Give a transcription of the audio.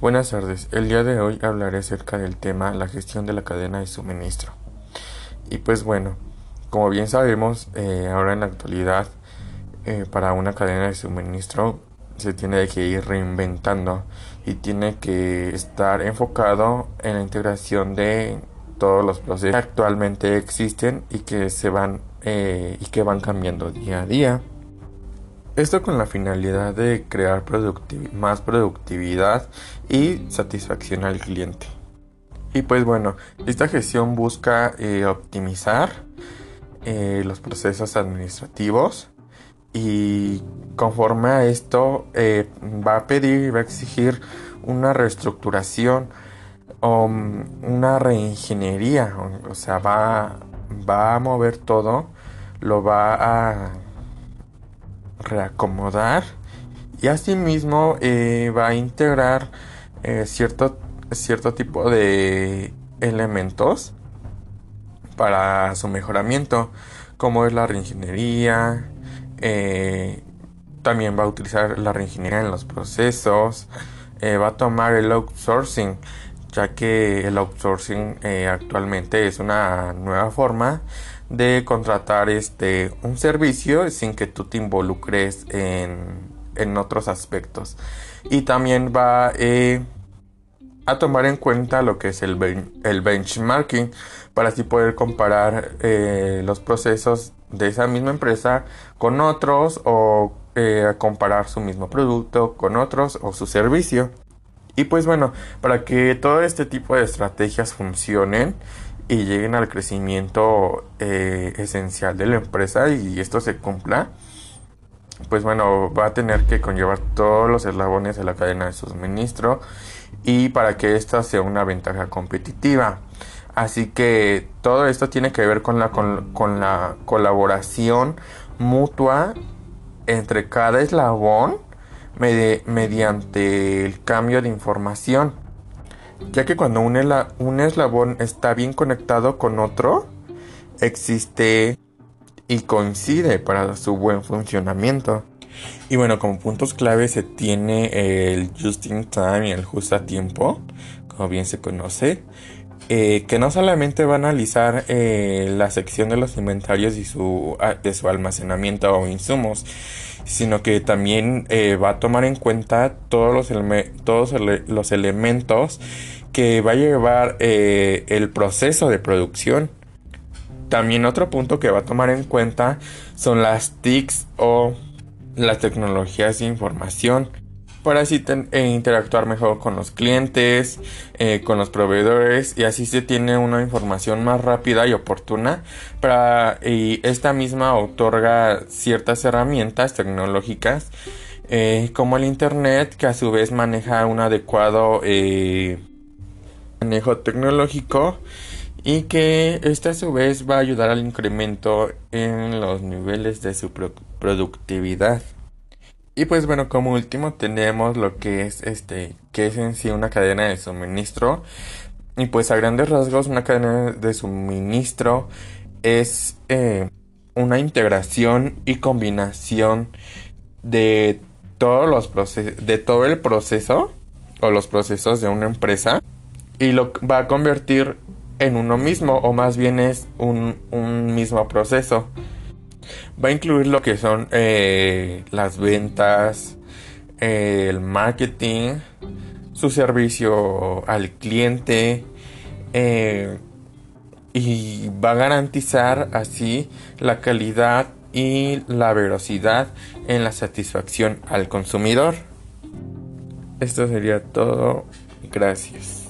Buenas tardes, el día de hoy hablaré acerca del tema la gestión de la cadena de suministro. Y pues bueno, como bien sabemos, eh, ahora en la actualidad, eh, para una cadena de suministro se tiene que ir reinventando y tiene que estar enfocado en la integración de todos los procesos que actualmente existen y que se van eh, y que van cambiando día a día. Esto con la finalidad de crear más productividad y satisfacción al cliente. Y pues bueno, esta gestión busca eh, optimizar eh, los procesos administrativos y conforme a esto eh, va a pedir va a exigir una reestructuración o mm, una reingeniería, o, sea, va, va a mover todo, lo va a reacomodar y asimismo eh, va a integrar eh, cierto, cierto tipo de elementos para su mejoramiento como es la reingeniería eh, también va a utilizar la reingeniería en los procesos va a tomar el outsourcing ya que el outsourcing actualmente es una nueva forma de contratar este un servicio sin que tú te involucres en, en otros aspectos. Y también va eh, a tomar en cuenta lo que es el, el benchmarking para así poder comparar eh, los procesos de esa misma empresa con otros o eh, comparar su mismo producto con otros o su servicio y pues bueno para que todo este tipo de estrategias funcionen y lleguen al crecimiento eh, esencial de la empresa y esto se cumpla, pues bueno, va a tener que conllevar todos los eslabones de la cadena de suministro y para que esta sea una ventaja competitiva. Así que todo esto tiene que ver con la, con la colaboración mutua entre cada eslabón mediante el cambio de información ya que cuando un, un eslabón está bien conectado con otro, existe y coincide para su buen funcionamiento. Y bueno, como puntos clave se tiene el just in time y el just a tiempo, como bien se conoce, eh, que no solamente va a analizar eh, la sección de los inventarios y su, de su almacenamiento o insumos, sino que también eh, va a tomar en cuenta todos los, todos los elementos que va a llevar el proceso de producción. También otro punto que va a tomar en cuenta son las TICs o las tecnologías de información para así eh, interactuar mejor con los clientes, eh, con los proveedores y así se tiene una información más rápida y oportuna para y esta misma otorga ciertas herramientas tecnológicas como el internet que a su vez maneja un adecuado manejo tecnológico y que este a su vez va a ayudar al incremento en los niveles de su productividad. Y pues bueno, como último tenemos lo que es este, que es en sí una cadena de suministro. Y pues a grandes rasgos una cadena de suministro es eh, una integración y combinación de todos los procesos, de todo el proceso o los procesos de una empresa y lo va a convertir en uno mismo o más bien es un, mismo proceso. Va a incluir lo que son eh, las ventas, el marketing, su servicio al cliente eh, y va a garantizar así la calidad y la velocidad en la satisfacción al consumidor. Esto sería todo. Gracias.